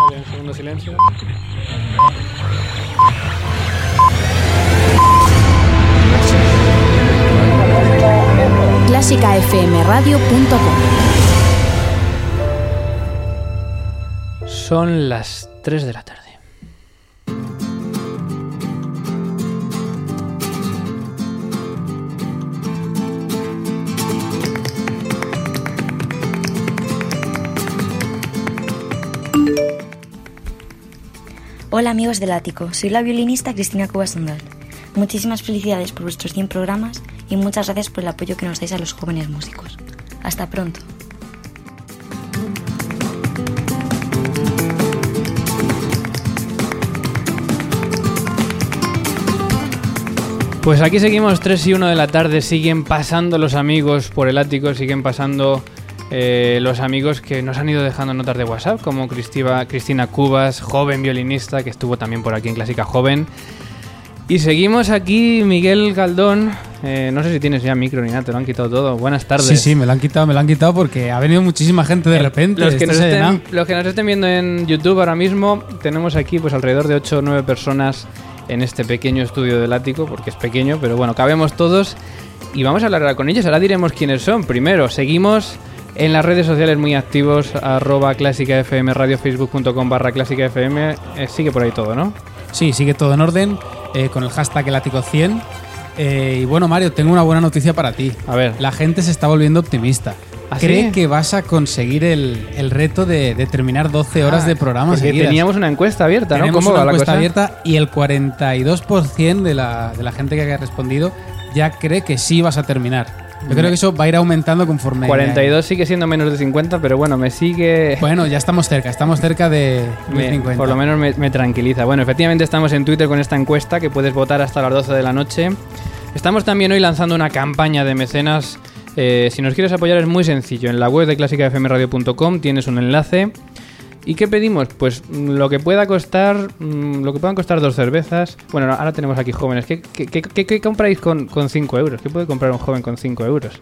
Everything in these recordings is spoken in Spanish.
Vale, un segundo silencio. clásicafmradio.com Son las 3 de la tarde. Hola amigos del ático, soy la violinista Cristina Cubas Sandal. Muchísimas felicidades por vuestros 100 programas y muchas gracias por el apoyo que nos dais a los jóvenes músicos. Hasta pronto. Pues aquí seguimos 3 y 1 de la tarde, siguen pasando los amigos por el ático, siguen pasando eh, los amigos que nos han ido dejando notas de WhatsApp, como Cristiva- Cristina Cubas, joven violinista, que estuvo también por aquí en Clásica Joven. Y seguimos aquí, Miguel Galdón. eh, no sé si tienes ya micro ni nada, te lo han quitado todo. Buenas tardes. Sí, sí, me lo han quitado, me lo han quitado porque ha venido muchísima gente de repente. Los que, nos estén, los que nos estén viendo en YouTube ahora mismo, tenemos aquí pues alrededor de 8 o 9 personas en este pequeño estudio del ático, porque es pequeño, pero bueno, cabemos todos y vamos a hablar con ellos. Ahora diremos quiénes son. Primero, seguimos en las redes sociales muy activos, arroba clásica FM, radio, facebook.com barra clásica FM. Eh, sigue por ahí todo, ¿no? Sí, sigue todo en orden eh, con el hashtag el ático 100. Eh, y bueno, Mario, tengo una buena noticia para ti. A ver. La gente se está volviendo optimista. ¿Ah, Cree sí? que vas a conseguir el, el reto de, de terminar 12 horas de programa Porque seguidas. teníamos una encuesta abierta, ¿no? Tenemos ¿Cómo una va la encuesta cosa? abierta y el 42% de la, de la gente que ha respondido ya cree que sí vas a terminar. Yo creo que eso va a ir aumentando conforme... 42 sigue siendo menos de 50, pero bueno, me sigue... Bueno, ya estamos cerca, estamos cerca de Me- 50. por lo menos me, me tranquiliza. Bueno, efectivamente estamos en Twitter con esta encuesta que puedes votar hasta las 12 de la noche. Estamos también hoy lanzando una campaña de mecenas. Eh, si nos quieres apoyar es muy sencillo. En la web de clásicafmradio.com tienes un enlace. ¿Y qué pedimos? Pues mm, lo que pueda costar, mm, lo que puedan costar dos cervezas. Bueno, ahora tenemos aquí jóvenes. ¿Qué, qué, qué- qué- qué compráis con, con 5 euros? ¿Qué puede comprar un joven con 5 euros?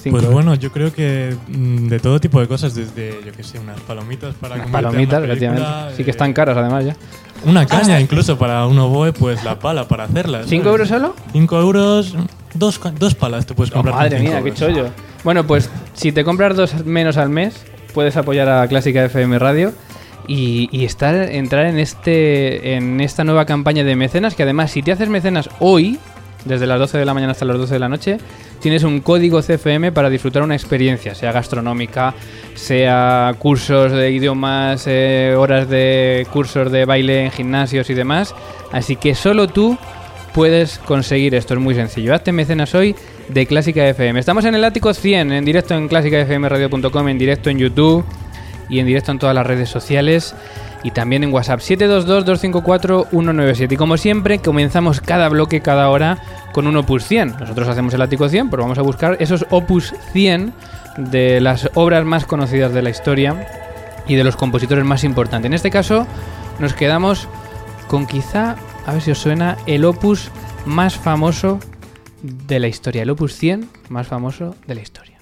Cinco Pues euros. bueno, yo creo que mm, de todo tipo de cosas, desde, yo que sé, unas palomitas para Unas palomitas, efectivamente. Sí que eh, están caras además ya. Una caña incluso para un oboe, pues la pala para hacerla. ¿5 ¿sabes? euros solo? 5 euros, dos, dos palas te puedes Oh, comprar. con madre mía, qué chollo. Bueno, pues si te compras dos menos al mes, puedes apoyar a Clásica FM Radio y, entrar en, este, en esta nueva campaña de mecenas, que además si te haces mecenas hoy, desde las 12 de la mañana hasta las 12 de la noche, tienes un código CFM para disfrutar una experiencia, sea gastronómica, sea cursos de idiomas, eh, horas de cursos de baile en gimnasios y demás. Así que solo tú puedes conseguir esto, es muy sencillo. Hazte mecenas hoy de Clásica FM. Estamos en el ático 100, en directo en clásicafmradio.com, en directo en YouTube y en directo en todas las redes sociales y también en WhatsApp 722-254-197. Y como siempre, comenzamos cada bloque, cada hora con un Opus 100. Nosotros hacemos el ático 100, pero vamos a buscar esos Opus 100 de las obras más conocidas de la historia y de los compositores más importantes. En este caso, nos quedamos con quizá, a ver si os suena, el opus más famoso de la historia. El opus 100 más famoso de la historia.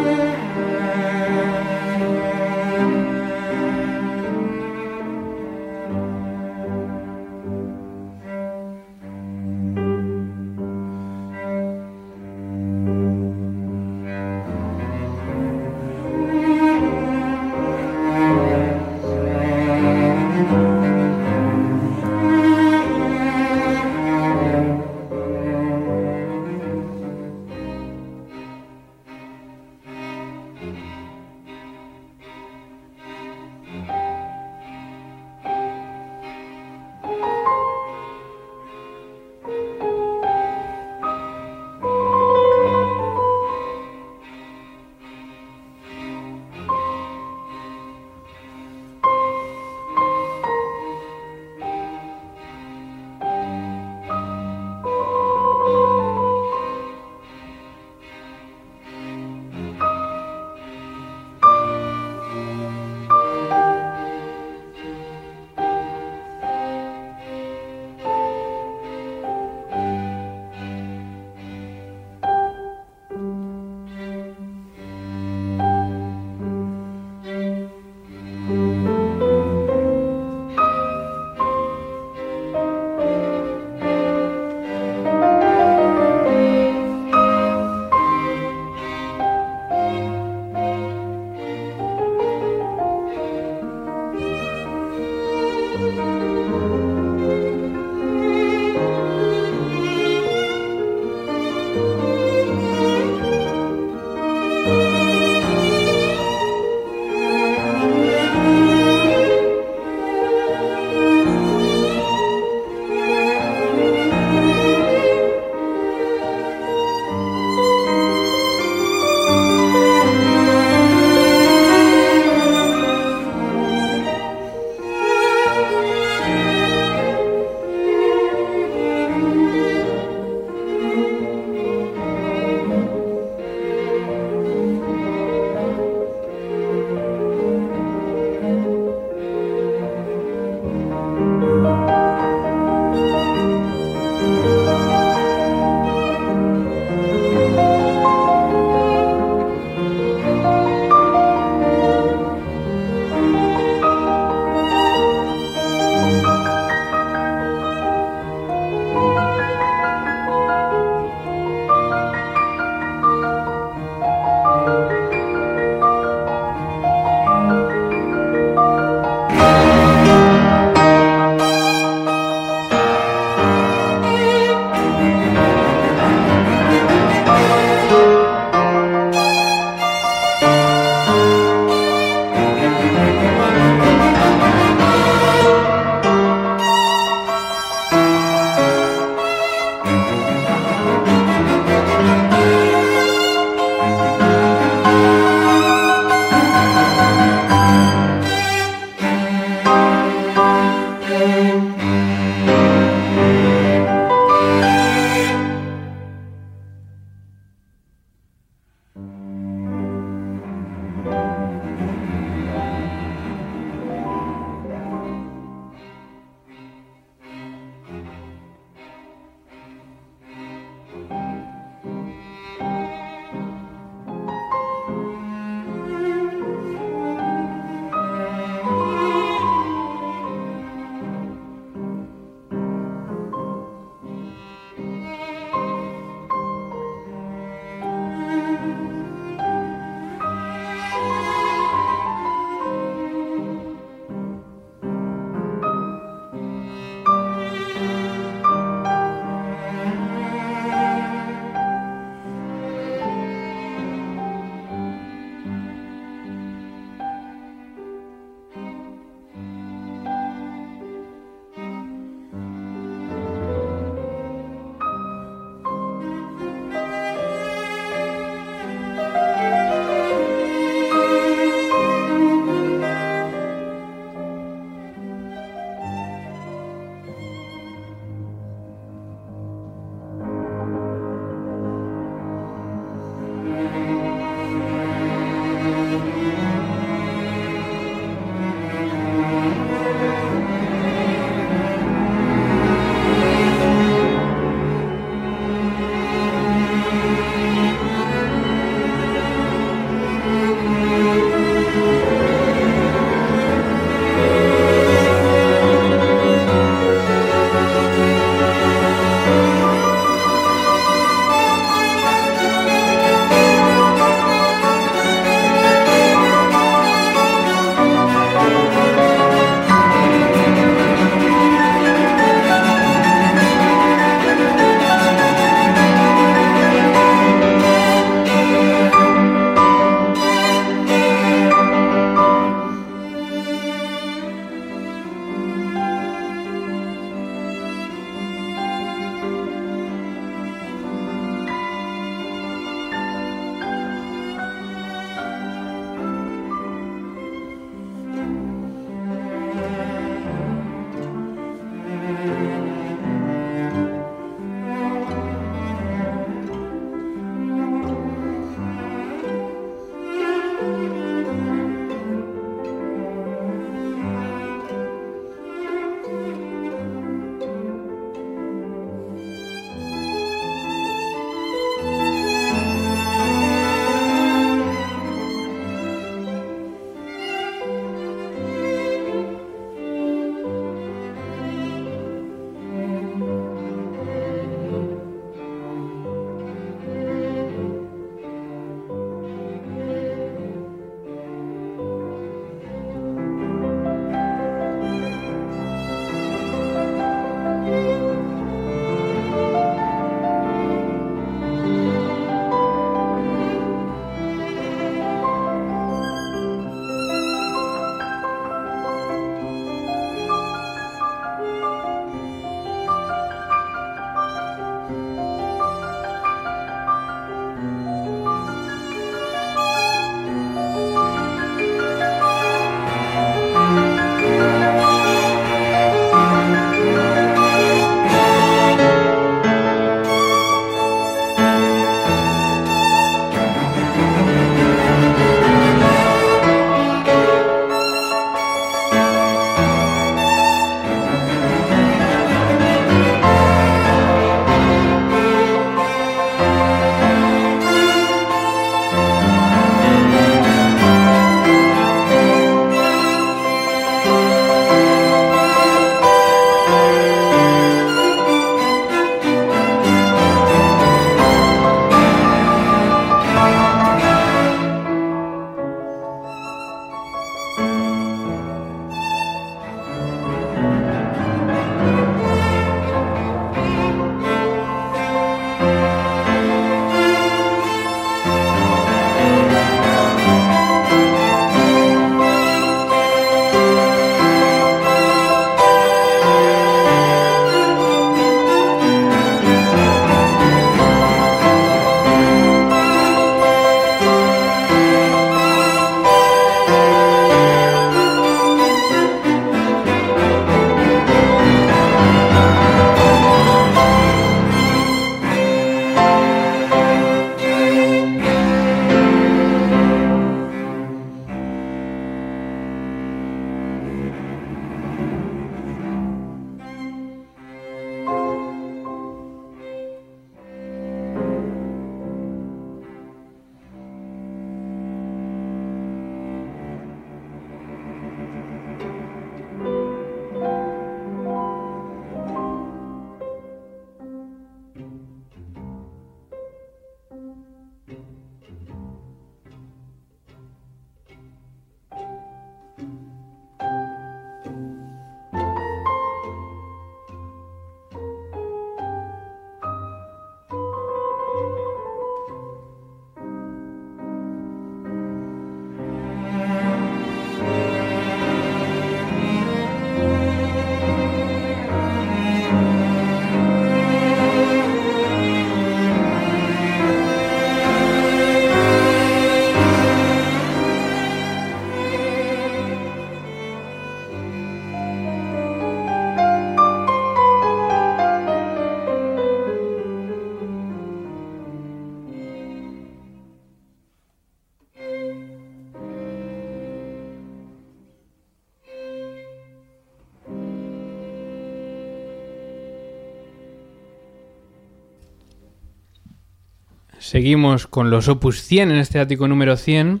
Seguimos con los Opus 100 en este ático número 100.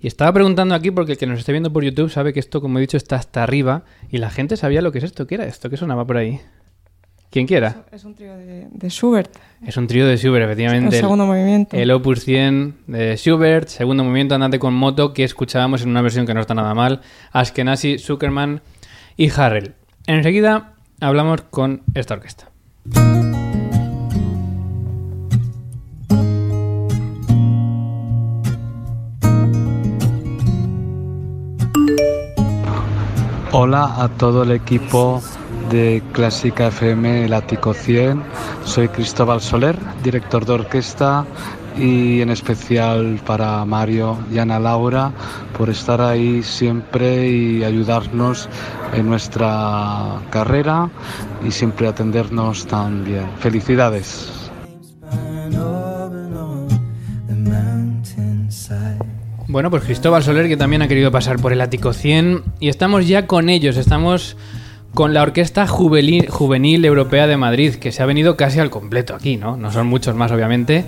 Y estaba preguntando aquí porque el que nos esté viendo por YouTube sabe que esto, como he dicho, está hasta arriba. Y la gente sabía lo que es esto. ¿Qué era esto? ¿Qué sonaba por ahí? ¿Quién quiera? Es un trío de, de Schubert. Es un trío de Schubert, El efectivamente. segundo movimiento. El Opus 100 de Schubert, segundo movimiento andante con moto, que escuchábamos en una versión que no está nada mal, Ashkenazi, Zuckerman y Harrell. Enseguida hablamos con esta orquesta. Hola a todo el equipo de Clásica FM El Ático 100. Soy Cristóbal Soler, director de orquesta y en especial para Mario y Ana Laura por estar ahí siempre y ayudarnos en nuestra carrera y siempre atendernos tan bien. Felicidades. Bueno, pues Cristóbal Soler, que también ha querido pasar por el Ático 100, y estamos ya con ellos, estamos con la Orquesta Juvenil, Europea de Madrid, que se ha venido casi al completo aquí, ¿no? No son muchos más, obviamente,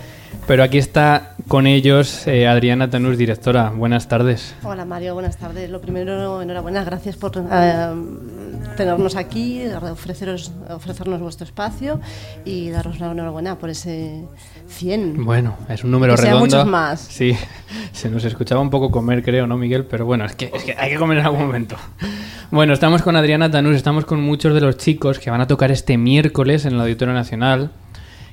pero aquí está con ellos eh, Adriana Tanús, directora. Buenas tardes. Hola Mario, buenas tardes. Lo primero, enhorabuena, gracias por eh, tenernos aquí, ofreceros, ofrecernos vuestro espacio y daros la enhorabuena por ese 100. Bueno, es un número Que redondo. muchos más. Sí, se nos escuchaba un poco comer, creo, ¿no, Miguel? Pero bueno, es que, es que hay que comer en algún momento. Bueno, estamos con Adriana Tanús, estamos con muchos de los chicos que van a tocar este miércoles en el Auditorio Nacional.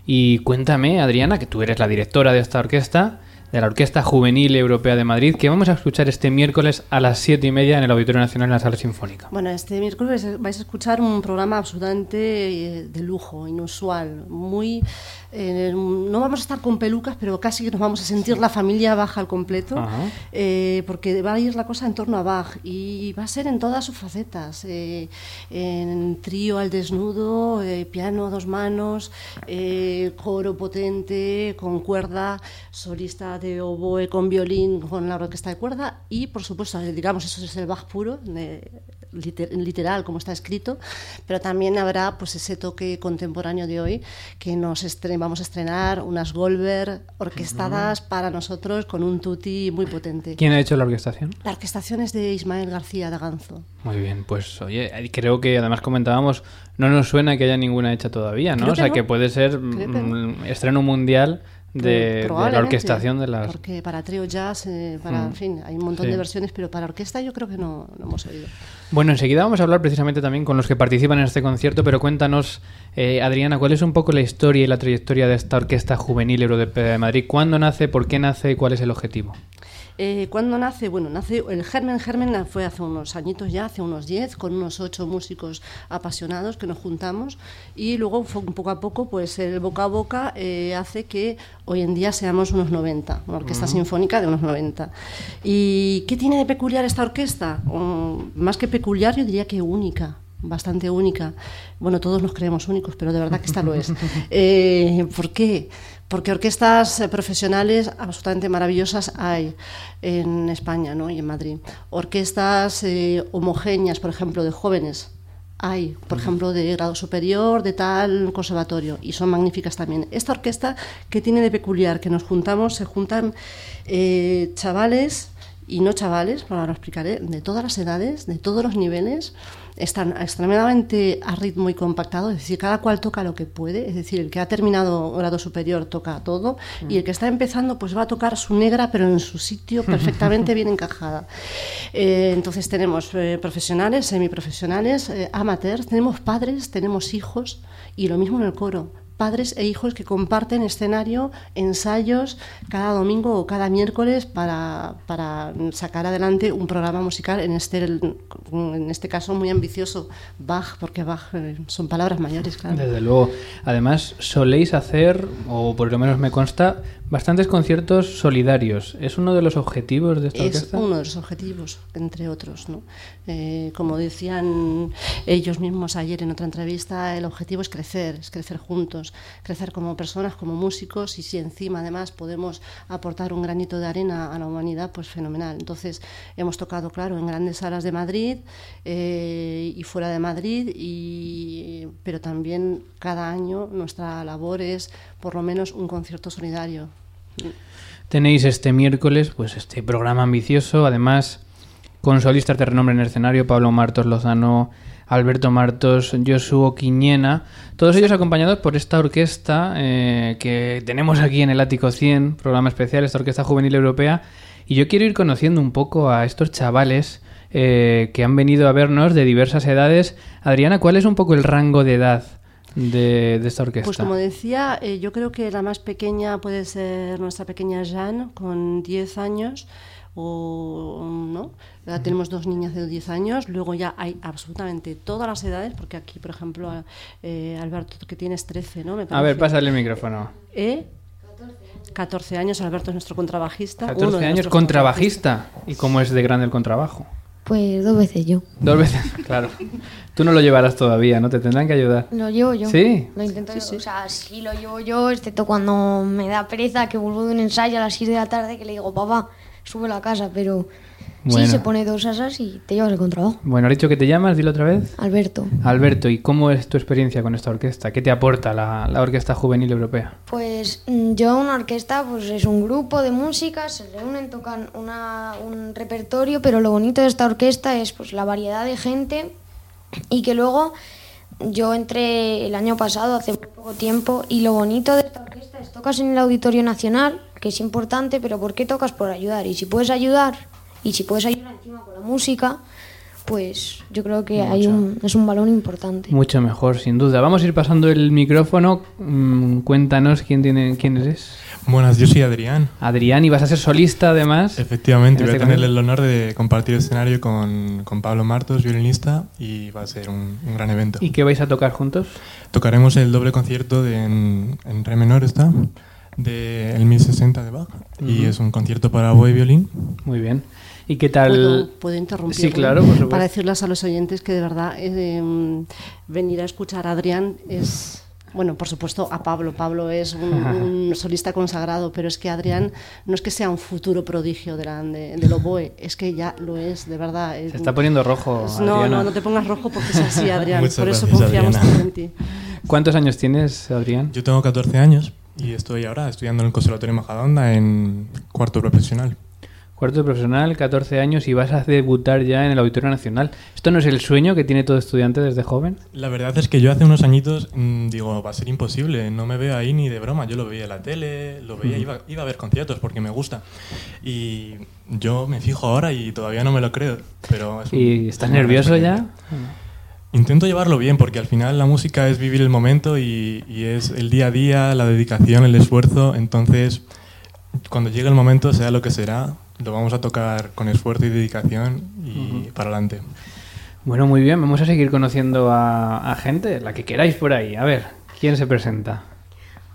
Y cuéntame, Adriana, que tú eres la directora de esta orquesta, de la Orquesta Juvenil Europea de Madrid, que vamos a escuchar este miércoles a las siete y media en el Auditorio Nacional en la Sala Sinfónica. Bueno, este miércoles vais a escuchar un programa absolutamente eh, de lujo, inusual, muy... eh, no vamos a estar con pelucas, pero casi que nos vamos a sentir la familia Bach al completo, eh, porque va a ir la cosa en torno a Bach y va a ser en todas sus facetas, eh, en trío al desnudo, eh, piano a dos manos, coro potente, con cuerda, solista de oboe con violín, con la orquesta de cuerda y, por supuesto, digamos, eso es el Bach puro, liter- literal, como está escrito, pero también habrá pues ese toque contemporáneo de hoy que nos vamos a estrenar unas Goldberg orquestadas para nosotros con un tutti muy potente. ¿Quién ha hecho la orquestación? La orquestación es de Ismael García Daganzo. Muy bien, pues oye, creo que además comentábamos, no nos suena que haya ninguna hecha todavía, ¿no? Creo o sea, que que no. puede ser que mm, estreno mundial de, de la orquestación de las... Porque para trío jazz, eh, para, Mm. en fin, hay un montón Sí. de versiones, pero para orquesta yo creo que no, no hemos oído. Bueno, enseguida vamos a hablar precisamente también con los que participan en este concierto, pero cuéntanos, eh, Adriana, ¿cuál es un poco la historia y la trayectoria de esta Orquesta Juvenil Europea de Madrid? ¿Cuándo nace, por qué nace y cuál es el objetivo? Eh, ¿Cuándo nace? Bueno, nace el Germen Germen fue hace unos añitos ya, hace unos 10, con unos ocho músicos apasionados que nos juntamos y luego fue un poco a poco, pues el boca a boca eh, hace que hoy en día seamos unos 90, una orquesta sinfónica de unos 90. ¿Y qué tiene de peculiar esta orquesta? Mm, más que peculiar, yo diría que única bastante única. Bueno, todos nos creemos únicos, pero de verdad que esta lo es. Eh, ¿Por qué? Porque orquestas eh, profesionales absolutamente maravillosas hay en España ¿no? y en Madrid. Orquestas eh, homogéneas, por ejemplo, de jóvenes. Hay, por ejemplo, de grado superior, de tal conservatorio, y son magníficas también. Esta orquesta, que tiene de peculiar? Que nos juntamos, se juntan eh, chavales y no chavales, ahora lo explicaré, de todas las edades, de todos los niveles, están extremadamente a ritmo y compactado, es decir, cada cual toca lo que puede, es decir, el que ha terminado grado superior toca todo y el que está empezando pues va a tocar su negra pero en su sitio perfectamente bien encajada. Eh, entonces tenemos eh, profesionales, semiprofesionales, eh, amateurs, tenemos padres, tenemos hijos y lo mismo en el coro padres e hijos que comparten escenario, ensayos cada domingo o cada miércoles para, para sacar adelante un programa musical, en este, en este caso muy ambicioso, Bach, porque Bach eh, son palabras mayores, claro. Desde luego. Además, soléis hacer, o por lo menos me consta, bastantes conciertos solidarios. ¿Es uno de los objetivos de esta Es orquesta? uno de los objetivos, entre otros. ¿no? Eh, como decían ellos mismos ayer en otra entrevista, el objetivo es crecer, es crecer juntos, crecer como personas, como músicos y si encima además podemos aportar un granito de arena a la humanidad, pues fenomenal. Entonces hemos tocado, claro, en grandes salas de Madrid eh, y fuera de Madrid, y, pero también cada año nuestra labor es por lo menos un concierto solidario. Tenéis este miércoles, pues este programa ambicioso, además con solistas de renombre en el escenario, Pablo Martos Lozano, Alberto Martos, Josuo Quiñena, todos ellos acompañados por esta orquesta eh, que tenemos aquí en el Ático 100, programa especial, esta Orquesta Juvenil Europea, y yo quiero ir conociendo un poco a estos chavales eh, que han venido a vernos de diversas edades. Adriana, ¿cuál es un poco el rango de edad de, de esta orquesta? Pues como decía, eh, yo creo que la más pequeña puede ser nuestra pequeña Jeanne, con 10 años, o no. Ya tenemos dos niñas de 10 años, luego ya hay absolutamente todas las edades, porque aquí, por ejemplo, eh, Alberto, que tienes 13, ¿no? Me a ver, parece. pásale el micrófono. ¿Eh? 14 años, Alberto es nuestro contrabajista. uno 14 de años, contrabajista. ¿Y cómo es de grande el contrabajo? Pues dos veces yo. Dos veces, claro. Tú no lo llevarás todavía, ¿no? Te tendrán que ayudar. Lo llevo yo. ¿Sí? Lo intento. O sea, sí lo llevo yo, excepto cuando me da pereza que vuelvo de un ensayo a las 6 de la tarde que le digo, papá, sube a casa, pero Bueno. sí se pone dos asas y te llevas el contrabajo. Bueno, has dicho que te llamas, dilo otra vez. Alberto. Alberto, ¿y cómo es tu experiencia con esta orquesta? ¿Qué te aporta la, la Orquesta Juvenil Europea? Pues mm, yo una orquesta pues es un grupo de música, se reúnen, tocan una, un repertorio, pero lo bonito de esta orquesta es pues la variedad de gente y que luego yo entré el año pasado, hace muy poco tiempo, y lo bonito de esta orquesta es tocas en el Auditorio Nacional, que es importante, pero ¿por qué tocas? Por ayudar. Y si puedes ayudar, y si puedes ayudar encima con la música, pues yo creo que hay un, es un valor importante. Mucho mejor, sin duda. Vamos a ir pasando el micrófono. Mm, cuéntanos quién, tiene, quién eres. Buenas, yo soy Adrián. Adrián, y vas a ser solista además. Efectivamente, En voy a este tener caso. el honor de compartir escenario con, con Pablo Martos, violinista, y va a ser un, un gran evento. ¿Y qué vais a tocar juntos? Tocaremos el doble concierto de, en, en re menor, está, de el 1060 de Bach, y Ujú. es un concierto para oboe y violín. Muy bien. ¿Y qué tal? ¿Puedo, puedo interrumpir? Sí, claro, por supuesto. Para decirles a los oyentes que de verdad eh, mm, venir a escuchar a Adrián es. Bueno, por supuesto, a Pablo. Pablo es un, un solista consagrado, pero es que Adrián no es que sea un futuro prodigio de la- de- del oboe, es que ya lo es, de verdad. Se está poniendo rojo. No, Adriana. no, no te pongas rojo porque es así, Adrián. Muchas por eso gracias, confiamos Adriana. en ti. ¿Cuántos años tienes, Adrián? Yo tengo 14 años y estoy ahora estudiando en el Conservatorio Majadahonda en cuarto profesional. Cuarto de profesional, 14 años y vas a debutar ya en el Auditorio Nacional. ¿Esto no es el sueño que tiene todo estudiante desde joven? La verdad es que yo hace unos añitos mm, digo, va a ser imposible, no me veo ahí ni de broma. Yo lo veía en la tele, lo veía, iba, iba a ver conciertos porque me gusta. Y yo me fijo ahora y todavía no me lo creo. Pero es ¿Y es estás nervioso ya? Intento llevarlo bien porque al final la música es vivir el momento y, y es el día a día, la dedicación, el esfuerzo. Entonces, cuando llegue el momento, sea lo que será, lo vamos a tocar con esfuerzo y dedicación y para adelante. Bueno, muy bien, vamos a seguir conociendo a, a gente, la que queráis por ahí. A ver, ¿quién se presenta?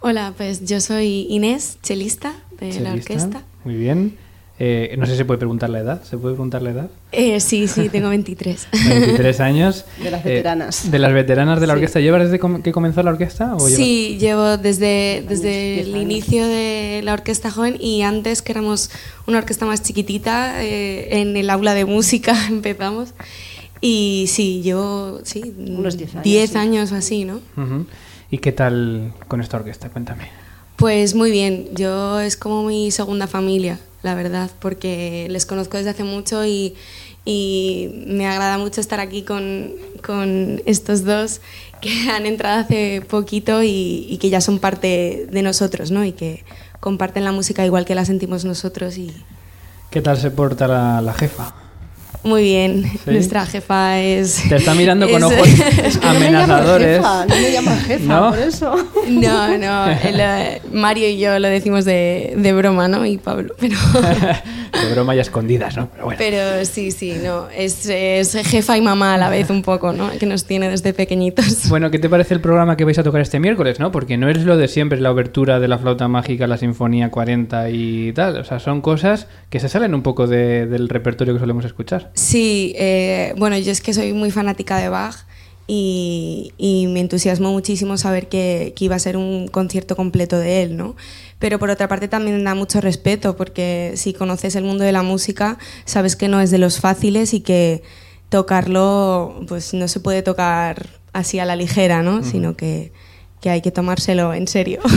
Hola, pues yo soy Inés, chelista de la orquesta. Muy bien. Eh, no sé si se puede preguntar la edad. ¿Se puede preguntar la edad? Eh, sí, sí, tengo 23. 23 años. De las Eh, veteranas. de las veteranas de la Sí. orquesta. ¿Llevas desde com- que comenzó la orquesta? O Sí, llevo desde, desde el inicio de la orquesta joven y antes que éramos una orquesta más chiquitita, eh, en el aula de música empezamos. Y sí, llevo sí, Unos 10 años, 10 sí. años o así, ¿no? llevas? Ujú. ¿Y qué tal con esta orquesta? Cuéntame. Pues muy bien, yo es como mi segunda familia, la verdad, porque les conozco desde hace mucho y, y me agrada mucho estar aquí con, con estos dos que han entrado hace poquito y, que ya son parte de nosotros, ¿no? Y que comparten la música igual que la sentimos nosotros y ¿Qué tal se porta la jefa? Muy bien. Sí. Nuestra jefa es... Te está mirando con es- ojos No me amenazadores. jefa, no me llaman jefa, ¿No? por eso. No, no, el, eh, Mario y yo lo decimos de, de broma, ¿no? Y Pablo, pero... De broma y a escondidas, ¿no? Pero bueno. Pero sí, sí, no. Es, es jefa y mamá a la vez un poco, ¿no? Que nos tiene desde pequeñitos. Bueno, ¿qué te parece el programa que vais a tocar este miércoles, no? Porque no es lo de siempre, es la obertura de la flauta mágica, la sinfonía 40 y tal. O sea, son cosas que se salen un poco de- del repertorio que solemos escuchar. Sí, eh, bueno, yo es que soy muy fanática de Bach y, y me entusiasmó muchísimo saber que, que iba a ser un concierto completo de él, ¿no? Pero por otra parte también da mucho respeto porque si conoces el mundo de la música sabes que no es de los fáciles y que tocarlo pues no se puede tocar así a la ligera, ¿no? Sino que, que hay que tomárselo en serio.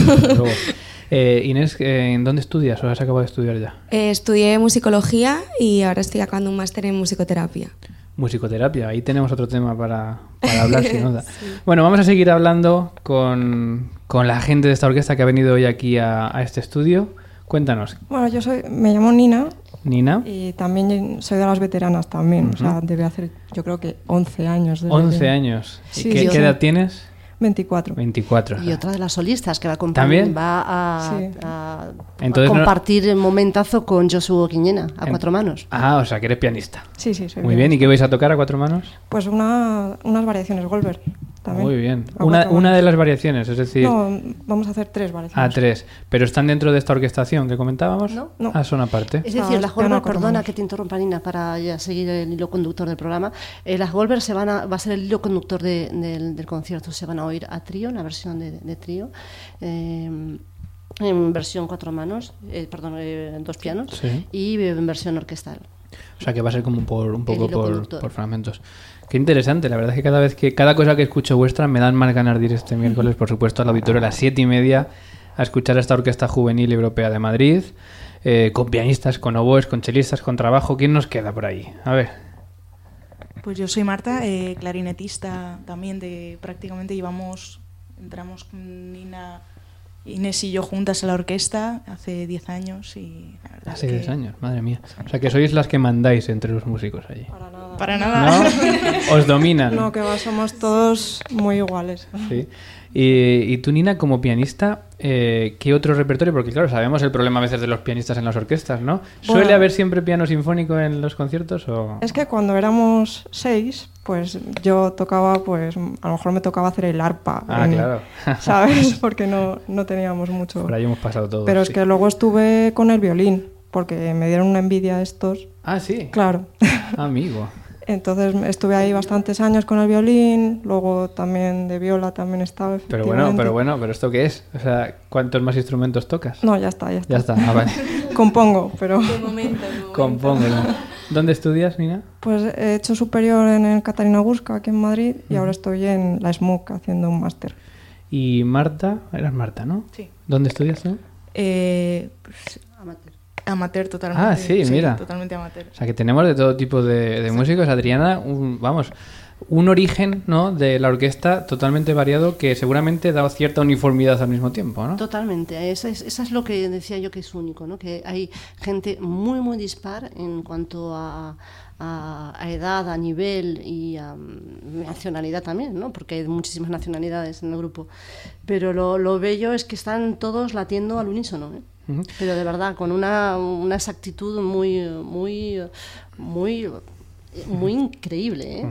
Eh, Inés, eh, ¿en dónde estudias o has acabado de estudiar ya? Eh, estudié musicología y ahora estoy acabando un máster en musicoterapia. Musicoterapia, ahí tenemos otro tema para, para hablar sin duda. Bueno, vamos a seguir hablando con, con la gente de esta orquesta que ha venido hoy aquí a, a este estudio. Cuéntanos, Bueno, yo soy, me llamo Nina Nina, y también soy de las veteranas también. O sea, debe hacer yo creo que 11 años. desde 11 que- años. ¿Y Sí, qué, edad tienes? 24. 24. Y otra de las solistas que va a, va a, Sí. a- Entonces a no- compartir el momentazo con Josué Quiñena a En- cuatro manos. Ah, o sea, que eres pianista. Sí, sí, soy Muy bien, ¿y qué vais a tocar a cuatro manos? Pues una, unas variaciones Goldberg también. Muy bien. Una, una de las variaciones, es decir, No, vamos a hacer tres variaciones. a tres. Pero están dentro de esta orquestación que comentábamos. No. No. Ah, son aparte. Es Ah, decir, las ya Goldberg, no perdona que te interrumpa Nina para ya seguir el hilo conductor del programa, eh, las Goldberg se van a, va a ser el hilo conductor de- del, del concierto, se van a oír a trío, una versión de, de trío, eh, en versión cuatro manos, eh, perdón, eh, dos pianos, Sí. y en versión orquestal. O sea, que va a ser como por, un poco por fragmentos. Qué interesante, la verdad es que cada vez que cada cosa que escucho vuestra me dan más ganas de ir este miércoles, por supuesto, al auditorio a las siete y media a escuchar a esta Orquesta Juvenil Europea de Madrid, eh, con pianistas, con oboes, con chelistas, con trabajo. ¿Quién nos queda por ahí? A ver. Pues yo soy Marta, eh, clarinetista también de prácticamente llevamos, entramos con Nina, Inés y yo juntas a la orquesta hace 10 años y la verdad Hace es que 10 años, madre mía. O sea, que sois las que mandáis entre los músicos allí. Para nada. para nada. ¿No? Os dominan. No, que va, somos todos muy iguales. Sí. Y, y tú, Nina, como pianista, eh, ¿qué otro repertorio? Porque, claro, sabemos el problema a veces de los pianistas en las orquestas, ¿no? ¿Suele Bueno. haber siempre piano sinfónico en los conciertos? O... Es que cuando éramos seis, pues yo tocaba, pues a lo mejor me tocaba hacer el arpa. Ah, en- claro. ¿Sabes? Porque no, no teníamos mucho. Por ahí hemos pasado todos. Pero es que luego estuve con el violín, porque me dieron una envidia estos. Ah, sí. Claro. Amigo. Entonces estuve ahí bastantes años con el violín, luego también de viola también estaba. Pero bueno, pero bueno, ¿pero esto qué es? O sea, ¿cuántos más instrumentos tocas? No, ya está, ya está. Ya está, ah, vale. Compongo, pero. De momento, de momento. Compongo. ¿no? ¿Dónde estudias, Nina? Pues he hecho superior en el Catarina Busca aquí en Madrid y ahora estoy en la SMUC haciendo un máster. Y Marta, eras Marta, ¿no? Sí. ¿Dónde estudias tú? Eh, pues, Amateur. totalmente. Ah, sí, mira. Totalmente amateur. O sea, que tenemos de todo tipo de, de músicos. Adriana, un- vamos, un origen ¿no? de la orquesta totalmente variado que seguramente da cierta uniformidad al mismo tiempo, ¿no? Totalmente, eso es, eso es lo que decía yo que es único, ¿no? que hay gente muy, muy dispar en cuanto a, a- a edad, a nivel y a mm, nacionalidad también, ¿no? porque hay muchísimas nacionalidades en el grupo. Pero lo, lo bello es que están todos latiendo al unísono, ¿eh? Pero de verdad, con una, una exactitud muy, muy, muy, muy increíble. ¿eh?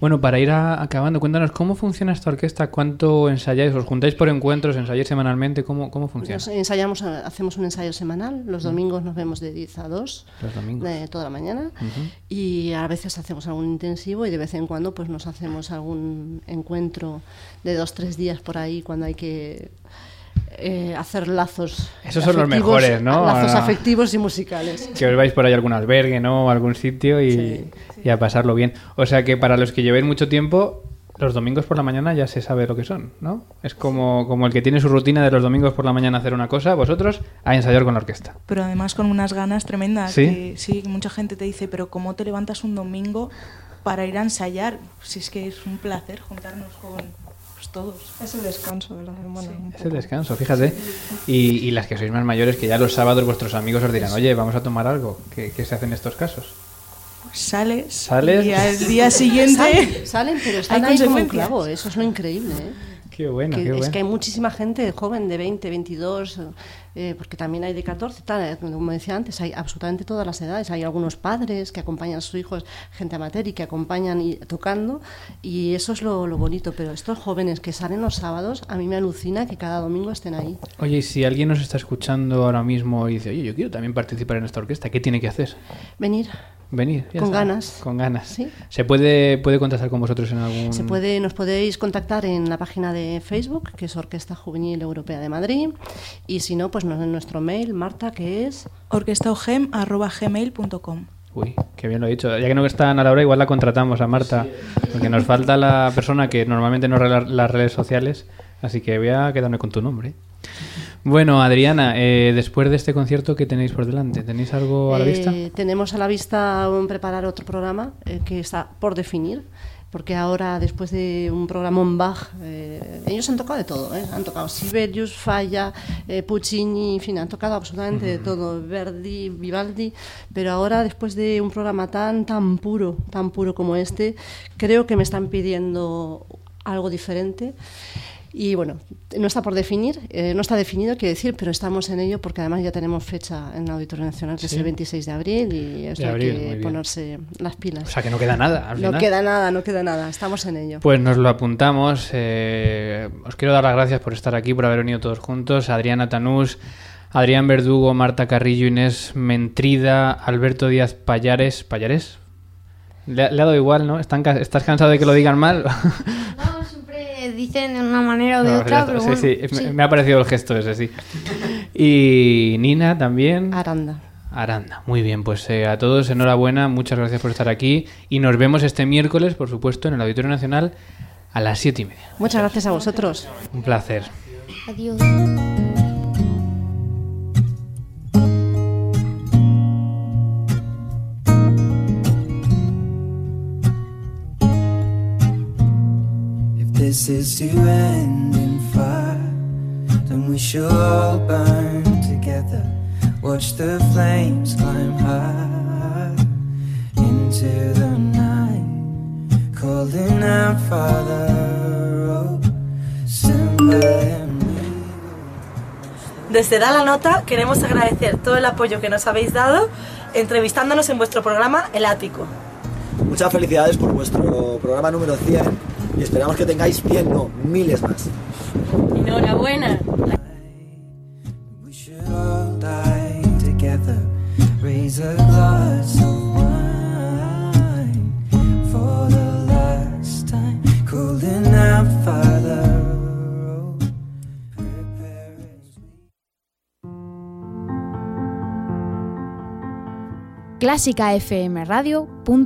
Bueno, para ir a- acabando, cuéntanos cómo funciona esta orquesta, cuánto ensayáis, os juntáis por encuentros, ensayáis semanalmente, ¿cómo, cómo funciona? Nos ensayamos, eh, hacemos un ensayo semanal, los domingos nos vemos de 10 a 2 Los domingos. de toda la mañana. Y a veces hacemos algún intensivo y de vez en cuando pues nos hacemos algún encuentro de dos tres días por ahí cuando hay que eh, hacer lazos Esos son los mejores, ¿no? lazos Ah. afectivos y musicales Que os vais por ahí a algún albergue, ¿no? O algún sitio y, Sí, y a pasarlo bien. O sea que para los que llevéis mucho tiempo, los domingos por la mañana ya se sabe lo que son, ¿no? Es como, como el que tiene su rutina de los domingos por la mañana hacer una cosa, vosotros a ensayar con la orquesta. Pero además con unas ganas tremendas. ¿Sí? Que, sí, que mucha gente te dice, pero ¿cómo te levantas un domingo para ir a ensayar? Si es que es un placer juntarnos con pues, todos. Es el descanso de la semana. Es el descanso, fíjate. Y, y las que sois más mayores, que ya los sábados vuestros amigos os dirán, oye, vamos a tomar algo. ¿Qué, qué se hace en estos casos? Pues sales, Sales. y al día siguiente... salen, salen, pero están ahí como un clavo eso es lo increíble ¿eh? Qué bueno, que qué es que hay muchísima gente joven de 20, 22, eh, porque también hay de 14, tal, eh, como decía antes, hay absolutamente todas las edades. Hay algunos padres que acompañan a sus hijos, gente amateur y que acompañan y, tocando, y eso es lo, lo bonito. Pero estos jóvenes que salen los sábados, a mí me alucina que cada domingo estén ahí. Oye, y si alguien nos está escuchando ahora mismo y dice, oye, yo quiero también participar en esta orquesta, ¿qué tiene que hacer? Venir. Venir. ya Con está. ganas. Con ganas. Sí. ¿Se puede, puede contactar con vosotros en algún...? Se puede, nos podéis contactar en la página de Facebook, que es Orquesta Juvenil Europea de Madrid, y si no, pues en nuestro mail, Marta, que es orquestaogem.gmail.com Uy, qué bien lo he dicho. Ya que no está Ana Laura, igual la contratamos a Marta, porque nos falta la persona que normalmente nos las redes sociales, así que voy a quedarme con tu nombre. Bueno, Adriana, eh, después de este concierto, ¿qué tenéis por delante? ¿Tenéis algo a la vista? Eh, tenemos a la vista un, preparar otro programa eh, que está por definir, porque ahora, después de un programa en Bach, eh, ellos han tocado de todo, ¿eh? han tocado Sibelius, Falla, Puccini, en fin, han tocado absolutamente de todo, Verdi, Vivaldi, pero ahora, después de un programa tan, tan puro, tan puro como este, creo que me están pidiendo algo diferente. Y bueno, no está por definir, eh, no está definido, quiero decir, pero estamos en ello porque además ya tenemos fecha en el Auditorio Nacional, que es el 26 de abril, y esto hay abril, muy que ponerse las pilas. O sea, que no queda nada. al No final. queda nada, no queda nada, estamos en ello. Pues nos lo apuntamos. eh, os quiero dar las gracias por estar aquí, por haber venido todos juntos. Adriana Tanús, Adrián Verdugo, Marta Carrillo, Inés Mentrida, Alberto Díaz Payares. ¿Payares? Le, ha- le ha dado igual, ¿no? ¿Están ca- ¿Estás cansado de que lo digan mal? No, dicen de una manera o de No, otra, pero bueno. sí, sí, sí. Me, me ha parecido el gesto ese, sí. Y Nina también. Aranda. Aranda, muy bien, pues eh, a todos enhorabuena, muchas gracias por estar aquí y nos vemos este miércoles, por supuesto, en el Auditorio Nacional a las siete y media. Muchas gracias a vosotros. Un placer. Adiós. This is to end in fire, then we shall all burn together. Watch the flames climb high into the night, calling out, Father, oh, stand by. Desde Da la Nota queremos agradecer todo el apoyo que nos habéis dado entrevistándonos en vuestro programa El Ático. Muchas felicidades por vuestro programa número 100 y esperamos que tengáis 100, no, miles más. Enhorabuena.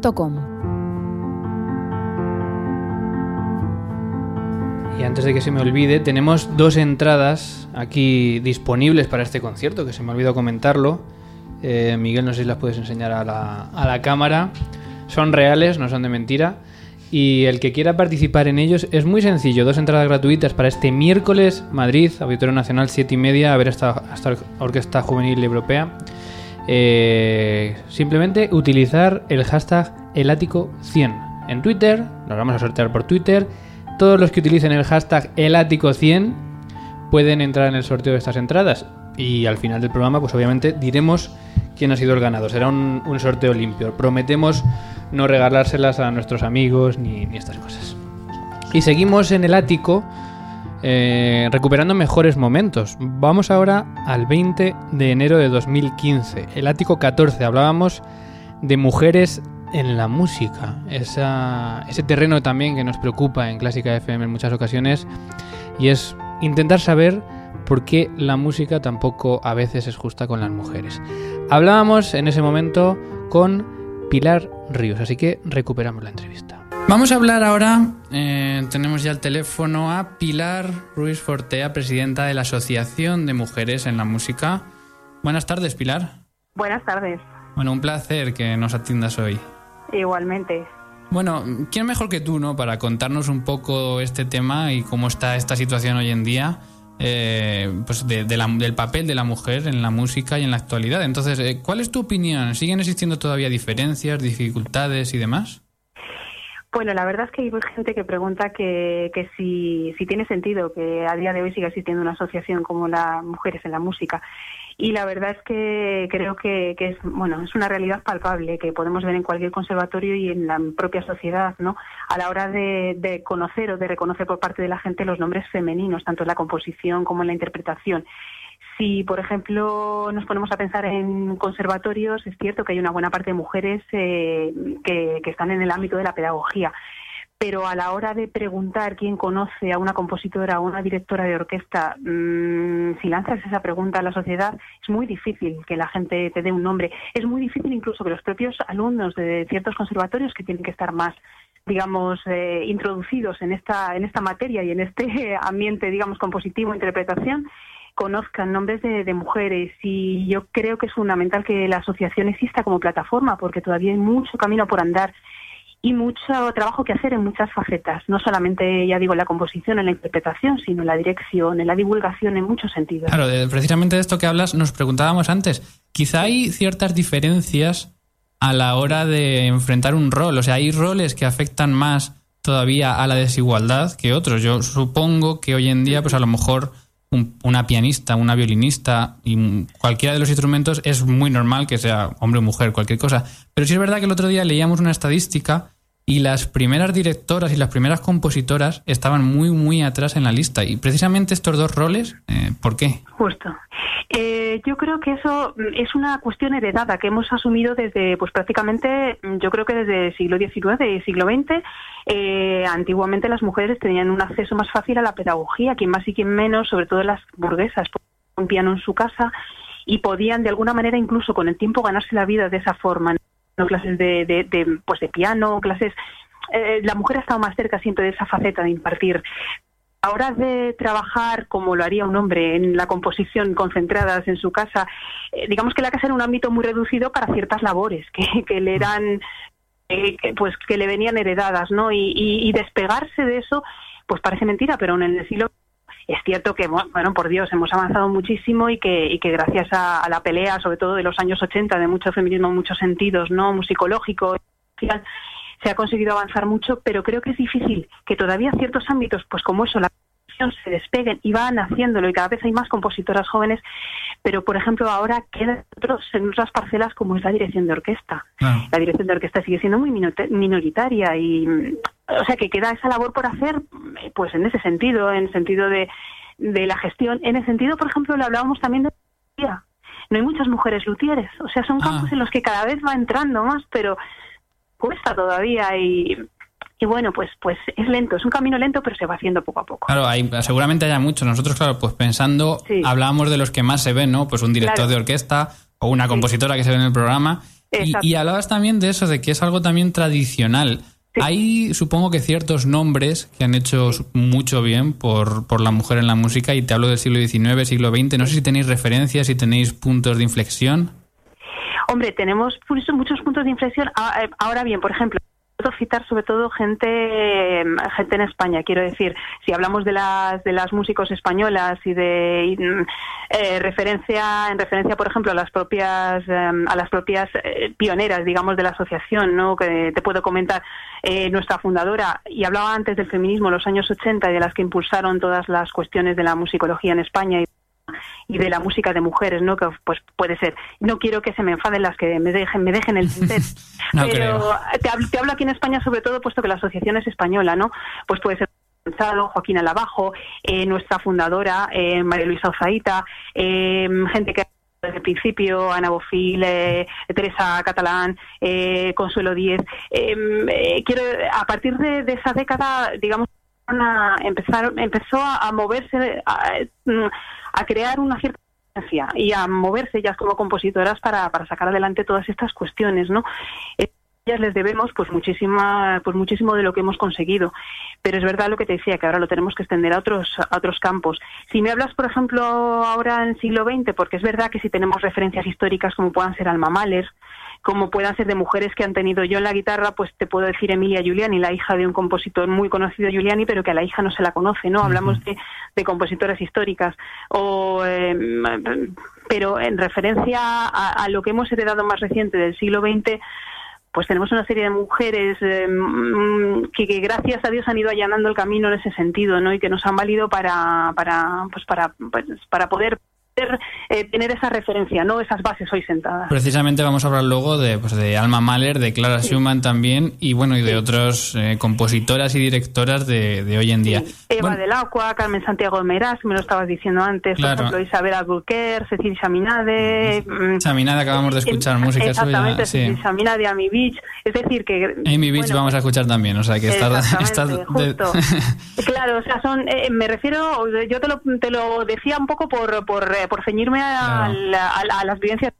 We antes de que se me olvide, tenemos dos entradas aquí disponibles para este concierto, que se me olvidó comentarlo. Eh, Miguel, no sé si las puedes enseñar a la, cámara. Son reales, no son de mentira. Y el que quiera participar en ellos es muy sencillo. Dos entradas gratuitas para este miércoles, Madrid, Auditorio Nacional, 7 y media, a ver esta, esta Orquesta Juvenil Europea. Eh, simplemente utilizar el hashtag elático100 en Twitter, lo vamos a sortear por Twitter. Todos los que utilicen el hashtag elático100 pueden entrar en el sorteo de estas entradas y al final del programa pues obviamente diremos quién ha sido el ganador. Será un, sorteo limpio. Prometemos no regalárselas a nuestros amigos ni, ni estas cosas. Y seguimos en el ático eh, recuperando mejores momentos. Vamos ahora al 20 de enero de 2015. El ático 14. Hablábamos de mujeres en la música. Esa- ese terreno también que nos preocupa en Clásica FM en muchas ocasiones. Y es intentar saber por qué la música tampoco a veces es justa con las mujeres. Hablábamos en ese momento con Pilar Ríos, así que recuperamos la entrevista. Vamos a hablar ahora, eh, tenemos ya el teléfono a Pilar Ruiz Fortea, presidenta de la Asociación de Mujeres en la Música. Buenas tardes, Pilar. Buenas tardes, Bueno, un placer que nos atiendas hoy. Igualmente. Bueno, ¿quién mejor que tú, no? Para contarnos un poco este tema y cómo está esta situación hoy en día, eh, pues de- del papel de la mujer en la música y en la actualidad. Entonces, eh, ¿cuál es tu opinión? ¿Siguen existiendo todavía diferencias, dificultades y demás? Bueno, la verdad es que hay gente que pregunta que, que si, si tiene sentido que a día de hoy siga existiendo una asociación como la Mujeres en la Música. Y la verdad es que creo que, que es bueno es una realidad palpable que podemos ver en cualquier conservatorio y en la propia sociedad, ¿no? A la hora de, de conocer o de reconocer por parte de la gente los nombres femeninos, tanto en la composición como en la interpretación. Si, por ejemplo, nos ponemos a pensar en conservatorios, es cierto que hay una buena parte de mujeres eh, que, están en el ámbito de la pedagogía, pero a la hora de preguntar quién conoce a una compositora o una directora de orquesta, mm, si lanzas esa pregunta a la sociedad, es muy difícil que la gente te dé un nombre. Es muy difícil incluso que los propios alumnos de ciertos conservatorios que tienen que estar más digamos eh, introducidos en esta en esta materia y en este ambiente digamos compositivo interpretación conozcan nombres de, mujeres y yo creo que es fundamental que la asociación exista como plataforma porque todavía hay mucho camino por andar y mucho trabajo que hacer en muchas facetas, no solamente, ya digo, en la composición, en la interpretación, sino en la dirección, en la divulgación, en muchos sentidos. Claro, precisamente de esto que hablas, nos preguntábamos antes. Quizá hay ciertas diferencias a la hora de enfrentar un rol. O sea, hay roles que afectan más todavía a la desigualdad que otros. Yo supongo que hoy en día, pues a lo mejor un- una pianista, una violinista y cualquiera de los instrumentos es muy normal que sea hombre o mujer, cualquier cosa. Pero sí es verdad que el otro día leíamos una estadística y las primeras directoras y las primeras compositoras estaban muy, muy atrás en la lista. Y precisamente estos dos roles, eh, ¿por qué? Justo. Eh, yo creo que eso mm, es una cuestión heredada que hemos asumido desde, pues prácticamente, mm, yo creo que desde el siglo XIX y siglo XX. Eh, antiguamente las mujeres tenían un acceso más fácil a la pedagogía, quien más y quien menos, sobre todo las burguesas, un piano en su casa y podían de alguna manera incluso con el tiempo ganarse la vida de esa forma. Clases de, de, de, pues de piano, clases. eh, la mujer ha estado más cerca siempre de esa faceta de impartir ahora de trabajar como lo haría un hombre en la composición concentradas en su casa, eh, digamos que la casa era un ámbito muy reducido para ciertas labores que, que le eran eh, pues que le venían heredadas, ¿no? Y, y- y despegarse de eso, pues parece mentira, pero en el siglo es cierto que, bueno, por Dios, hemos avanzado muchísimo y que, y que gracias a, la pelea, sobre todo de los años 80, de mucho feminismo en muchos sentidos, ¿no? Musicológico, social, se ha conseguido avanzar mucho, pero creo que es difícil que todavía ciertos ámbitos, pues como eso, la se despeguen y van haciéndolo y cada vez hay más compositoras jóvenes, pero por ejemplo ahora quedan otros en otras parcelas como es la dirección de orquesta. La dirección de orquesta sigue siendo muy minoritaria y o sea que queda esa labor por hacer pues en ese sentido, en el sentido de, de la gestión, en el sentido por ejemplo le hablábamos también de la no hay muchas mujeres luthieres, o sea, son campos en los que cada vez va entrando más, pero cuesta todavía y, y bueno, pues pues es lento, es un camino lento, pero se va haciendo poco a poco. Claro, hay, seguramente haya muchos. Nosotros, claro, pues pensando, hablábamos de los que más se ven, ¿no? Pues un director Claro. de orquesta o una compositora que se ve en el programa. Y, y hablabas también de eso, de que es algo también tradicional. Hay, supongo que ciertos nombres que han hecho mucho bien por, por la mujer en la música, y te hablo del siglo XIX, siglo XX. No sé si tenéis referencias, si tenéis puntos de inflexión. Hombre, tenemos muchos puntos de inflexión. Ah, eh, Ahora bien, por ejemplo, citar sobre todo gente eh, gente en España. Quiero decir, si hablamos de las de las músicos españolas y de mm, eh, referencia en referencia, por ejemplo, a las propias eh, a las propias eh, pioneras, digamos, de la asociación, ¿no? Que te puedo comentar eh, nuestra fundadora y hablaba antes del feminismo en los años 80 y de las que impulsaron todas las cuestiones de la musicología en España y y de la música de mujeres, ¿no? Que pues puede ser. No quiero que se me enfaden las que me dejen, me dejen el tintero. No pero te hablo, te hablo aquí en España sobre todo puesto que la asociación es española, ¿no? Pues puede ser Joaquín Alabajo, eh, nuestra fundadora, eh, María Luisa Ozaíta, eh, gente que desde el principio, Ana Bofil, eh, Teresa Catalán, eh, Consuelo Díez. Eh, eh, quiero, a partir de, de esa década, digamos, una- empezaron, empezó a, a moverse, a, mm, a crear una cierta y a moverse ellas como compositoras para, para sacar adelante todas estas cuestiones, ¿no? Eh, ellas les debemos pues muchísima pues muchísimo de lo que hemos conseguido pero es verdad lo que te decía que ahora lo tenemos que extender a otros a otros campos si me hablas por ejemplo ahora en el siglo XX porque es verdad que si tenemos referencias históricas como puedan ser Alma Mahler como puedan ser de mujeres que han tenido yo en la guitarra, pues te puedo decir Emilia Giuliani, la hija de un compositor muy conocido Giuliani, pero que a la hija no se la conoce, ¿no? Hablamos de, de compositoras históricas. O, eh, pero en referencia a, a lo que hemos heredado más reciente del siglo XX, pues tenemos una serie de mujeres eh, mm, que, que gracias a Dios han ido allanando el camino en ese sentido, ¿no? Y que nos han valido para, para, pues para, pues para poder poder, eh, tener esa referencia, no esas bases hoy sentadas. Precisamente vamos a hablar luego de, pues, de Alma Mahler, de Clara Schumann también, y bueno, y de otras eh, compositoras y directoras de, de hoy en día. Eva del Agua, Carmen Santiago de me lo estabas diciendo antes, Claro. por ejemplo, Isabel Alburquerque, Cecilia Chaminade. mm, Chaminade, acabamos de escuchar música Exactamente, suya. Sí. Cecilia Chaminade, Amy Beach. Es decir, que. Amy Beach bueno, vamos a escuchar también, o sea que está... está de- justo. Claro, o sea, son, eh, me refiero, yo te lo, te lo decía un poco por, por, eh, por ceñirme a, la- a la- a las vivencias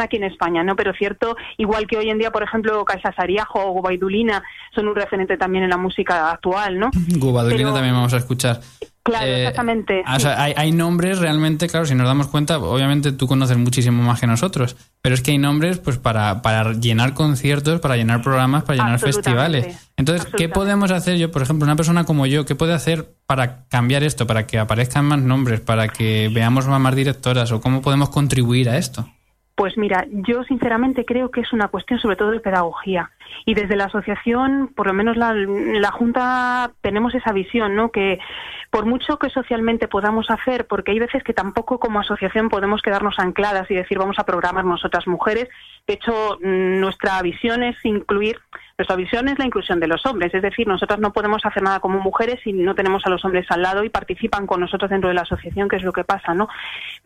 aquí en España, ¿no? Pero cierto, igual que hoy en día, por ejemplo, Caixa Sariajo o Gubaidulina son un referente también en la música actual, ¿no? Gubadulina Pero- también vamos a escuchar. Claro, Eh, exactamente. O sí. sea, hay, hay nombres realmente, claro, si nos damos cuenta, obviamente tú conoces muchísimo más que nosotros, pero es que hay nombres pues para, para llenar conciertos, para llenar programas, para llenar festivales. Entonces, ¿qué podemos hacer yo, por ejemplo, una persona como yo, qué puede hacer para cambiar esto, para que aparezcan más nombres, para que veamos más directoras o cómo podemos contribuir a esto? Pues mira, yo sinceramente creo que es una cuestión sobre todo de pedagogía. Y desde la asociación, por lo menos la, la Junta, tenemos esa visión, ¿no? Que por mucho que socialmente podamos hacer, porque hay veces que tampoco como asociación podemos quedarnos ancladas y decir vamos a programar nosotras mujeres. De hecho, nuestra visión es incluir, nuestra visión es la inclusión de los hombres. Es decir, nosotras no podemos hacer nada como mujeres si no tenemos a los hombres al lado y participan con nosotros dentro de la asociación, que es lo que pasa, ¿no?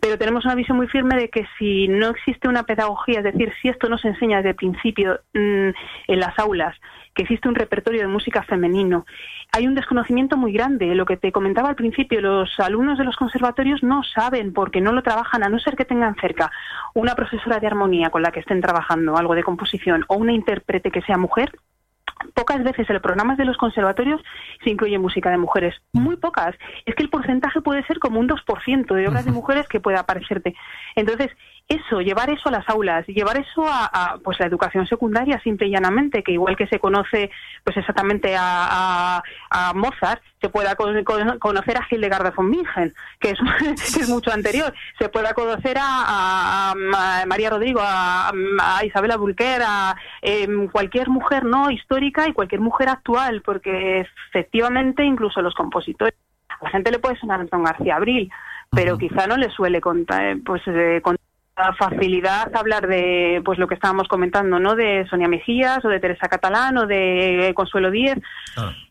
Pero tenemos una visión muy firme de que si no existe una pedagogía, es decir, si esto no se enseña desde el principio mm, en las aulas, que existe un repertorio de música femenino, hay un desconocimiento muy grande. Lo que te comentaba al principio, los alumnos de los conservatorios no saben porque no lo trabajan, a no ser que tengan cerca una profesora de armonía con la que estén trabajando algo de composición o una intérprete que sea mujer, pocas veces en los programas de los conservatorios se incluye música de mujeres. Muy pocas. Es que el porcentaje puede ser como un 2% de obras de mujeres que pueda aparecerte. Entonces, eso, llevar eso a las aulas, llevar eso a, a, pues la educación secundaria simple y llanamente, que igual que se conoce pues exactamente a, a- a Mozart, se pueda con- con- conocer a Hildegard von Bingen, que es, que es mucho anterior, se pueda conocer a, a- a María Rodrigo, a, a Isabela Bulquer, a em, cualquier mujer no histórica y cualquier mujer actual, porque efectivamente incluso los compositores, a la gente le puede sonar Antón García Abril, pero quizá no le suele contar, pues eh, con tanta facilidad hablar de pues lo que estábamos comentando, ¿no? De Sonia Mejías o de Teresa Catalán o de Consuelo Díez.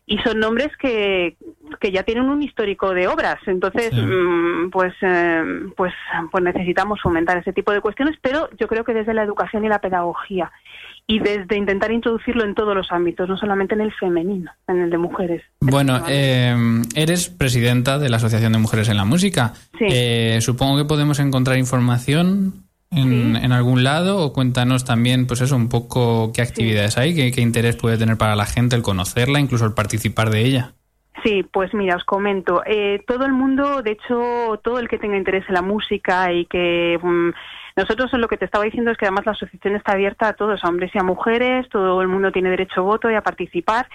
Y son nombres que, que ya tienen un histórico de obras. Entonces mm, pues eh, pues pues necesitamos fomentar ese tipo de cuestiones pero yo creo que desde la educación y la pedagogía y desde intentar introducirlo en todos los ámbitos no solamente en el femenino en el de mujeres Bueno, eh, eres presidenta de la Asociación de Mujeres en la Música. Sí. Eh, supongo que podemos encontrar información en, en algún lado o cuéntanos también, pues eso, un poco qué actividades hay, qué, qué interés puede tener para la gente el conocerla, incluso el participar de ella. Sí, pues mira, os comento. Eh, todo el mundo, de hecho, todo el que tenga interés en la música y que mm, nosotros lo que te estaba diciendo es que además la asociación está abierta a todos, a hombres y a mujeres, todo el mundo tiene derecho a voto y a participar.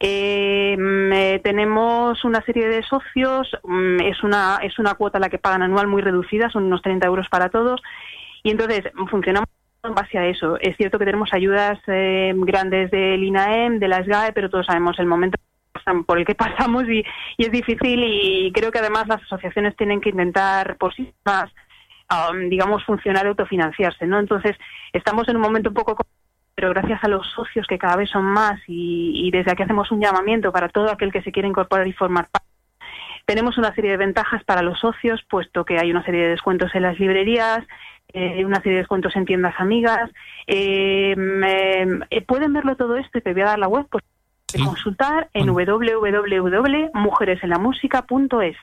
Eh, mm, eh, tenemos una serie de socios, mm, es una es una cuota la que pagan anual muy reducida, son unos 30 euros para todos, y entonces funcionamos en base a eso. Es cierto que tenemos ayudas eh, grandes del INAEM, de la SGAE, pero todos sabemos el momento por el que pasamos y, y es difícil y creo que además las asociaciones tienen que intentar por sí mismas, um, digamos, funcionar y autofinanciarse, ¿no? Entonces, estamos en un momento un poco... co- Pero gracias a los socios que cada vez son más y, y desde aquí hacemos un llamamiento para todo aquel que se quiera incorporar y formar parte tenemos una serie de ventajas para los socios, puesto que hay una serie de descuentos en las librerías, eh, una serie de descuentos en tiendas amigas. Eh, me- eh, pueden verlo todo esto y te voy a dar la web pues, consultar en www.mujeresenlamusica.es.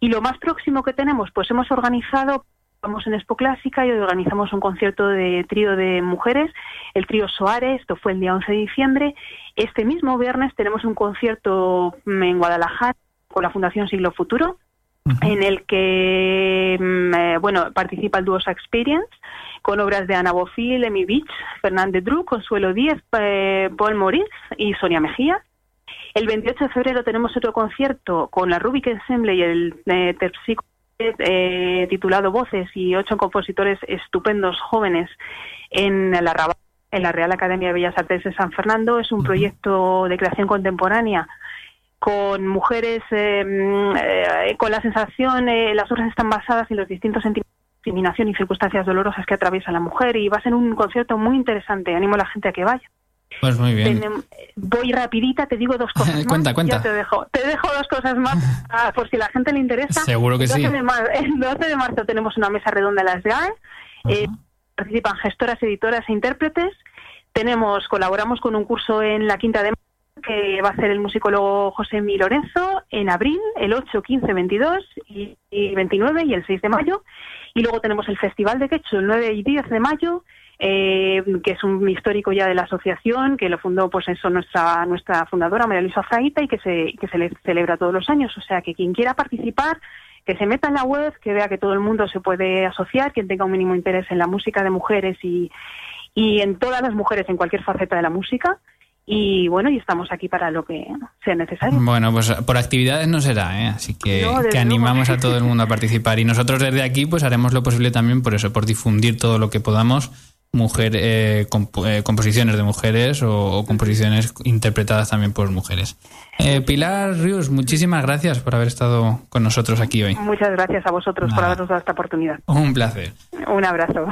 Y lo más próximo que tenemos, pues hemos organizado, vamos en Expo Clásica y organizamos un concierto de trío de mujeres, el trío Soares, esto fue el día 11 de diciembre. Este mismo viernes tenemos un concierto en Guadalajara con la Fundación Siglo Futuro, en el que mm, eh, bueno participa el dúo Experience con obras de Ana Bofil, Emi Beach, Fernández Dru, Consuelo Díez, eh, Paul Moritz y Sonia Mejía. El 28 de febrero tenemos otro concierto con la Rubik Ensemble y el eh, Terpsico eh, titulado Voces y ocho compositores estupendos jóvenes en la, en la Real Academia de Bellas Artes de San Fernando. Es un proyecto de creación contemporánea con mujeres eh, eh, con la sensación, eh, las obras están basadas en los distintos sentimientos de discriminación y circunstancias dolorosas que atraviesa la mujer y va a ser un concierto muy interesante. Animo a la gente a que vaya. Pues muy bien. Tenem- voy rapidita, te digo dos cosas más. Cuenta, cuenta. Ya te dejo, te dejo dos cosas más ah, por si a la gente le interesa. Seguro que el 12 sí. De mar- el 12 de marzo tenemos una mesa redonda en las GAE. Eh, participan gestoras, editoras e intérpretes. Tenemos, colaboramos con un curso en la Quinta de Marzo que va a hacer el musicólogo José Mi Lorenzo en abril, el 8, 15, 22 y, y 29 y el 6 de mayo. Y luego tenemos el Festival de Quecho el 9 y 10 de mayo, eh, que es un histórico ya de la asociación, que lo fundó pues eso nuestra nuestra fundadora María Luisa Zaita y que se que se le celebra todos los años. O sea que quien quiera participar que se meta en la web, que vea que todo el mundo se puede asociar, quien tenga un mínimo interés en la música de mujeres y, y en todas las mujeres en cualquier faceta de la música. Y bueno, y estamos aquí para lo que sea necesario. Bueno, pues por actividades no será, ¿eh? así que, No, que animamos a todo el mundo a participar. Y nosotros desde aquí pues haremos lo posible también por eso, por difundir todo lo que podamos, mujer, eh, comp- eh, composiciones de mujeres o, o composiciones interpretadas también por mujeres. Eh, Pilar Rius, muchísimas gracias por haber estado con nosotros aquí hoy. Muchas gracias a vosotros por habernos dado esta oportunidad. Un placer. Un abrazo.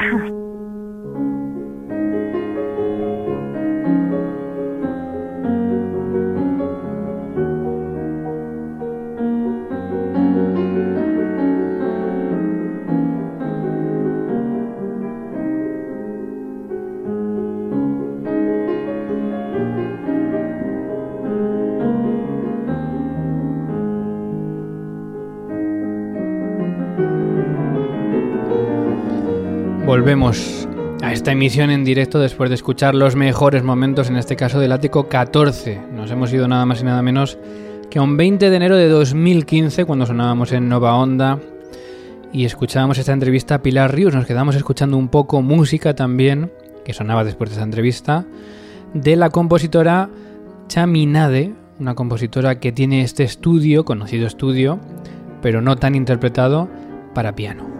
Volvemos a esta emisión en directo después de escuchar los mejores momentos, en este caso del ático 14. Nos hemos ido nada más y nada menos que un 20 de enero de 2015, cuando sonábamos en Nova Onda y escuchábamos esta entrevista a Pilar Ríos. Nos quedamos escuchando un poco música también, que sonaba después de esta entrevista, de la compositora Chaminade, una compositora que tiene este estudio, conocido estudio, pero no tan interpretado, para piano.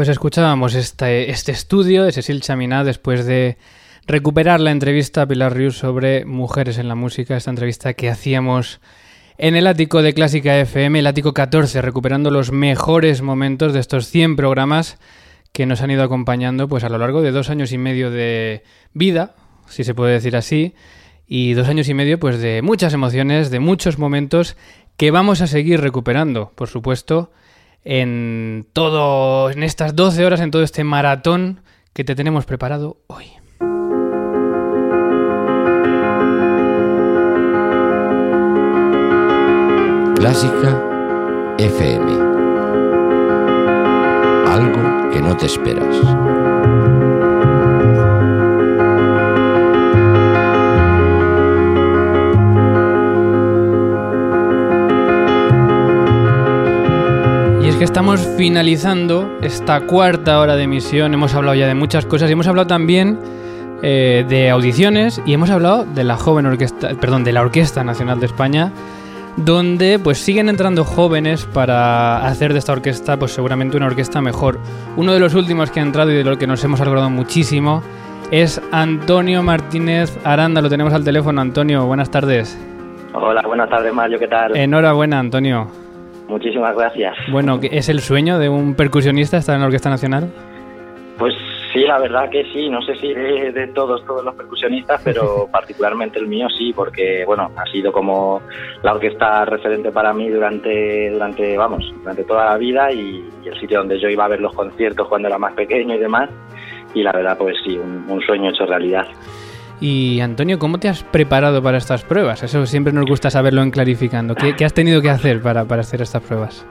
Pues escuchábamos este, este estudio de Cecil Chaminá después de recuperar la entrevista a Pilar Rius sobre mujeres en la música, esta entrevista que hacíamos en el ático de Clásica FM, el ático 14, recuperando los mejores momentos de estos 100 programas que nos han ido acompañando pues a lo largo de dos años y medio de vida, si se puede decir así, y dos años y medio pues de muchas emociones, de muchos momentos que vamos a seguir recuperando, por supuesto, en todo, en estas 12 horas, en todo este maratón que te tenemos preparado hoy. Clásica FM. Algo que no te esperas. Que estamos finalizando esta cuarta hora de emisión. Hemos hablado ya de muchas cosas y hemos hablado también eh, de audiciones y hemos hablado de la joven orquesta, perdón, de la Orquesta Nacional de España, donde pues siguen entrando jóvenes para hacer de esta orquesta pues seguramente una orquesta mejor. Uno de los últimos que ha entrado y de lo que nos hemos alegrado muchísimo es Antonio Martínez Aranda. Lo tenemos al teléfono. Antonio, buenas tardes. Hola, buenas tardes Mario, ¿qué tal? Enhorabuena, Antonio. Muchísimas gracias. Bueno, ¿es el sueño de un percusionista estar en la Orquesta Nacional? Pues sí, la verdad que sí, no sé si de, de todos, todos los percusionistas, pero particularmente el mío sí, porque bueno, ha sido como la orquesta referente para mí durante, durante, vamos, durante toda la vida y, y el sitio donde yo iba a ver los conciertos cuando era más pequeño y demás. Y la verdad, pues sí, un, un sueño hecho realidad. Y Antonio, ¿cómo te has preparado para estas pruebas? Eso siempre nos gusta saberlo en clarificando. ¿Qué, has tenido que hacer para, para hacer estas pruebas?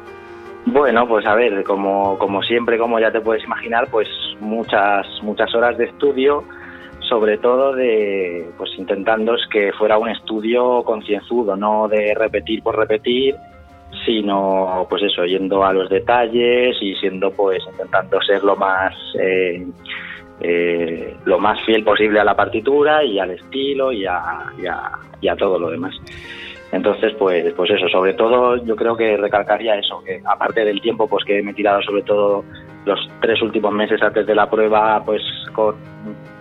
Bueno, pues a ver, como, como siempre, como ya te puedes imaginar, pues muchas, muchas horas de estudio, sobre todo de, pues intentando que fuera un estudio concienzudo, no de repetir por repetir, sino pues eso, yendo a los detalles y siendo pues intentando ser lo más eh, eh, lo más fiel posible a la partitura y al estilo y a, y a, todo lo demás. Entonces, pues, pues eso, sobre todo yo creo que recalcaría eso, que aparte del tiempo pues que me he tirado sobre todo los tres últimos meses antes de la prueba, pues con,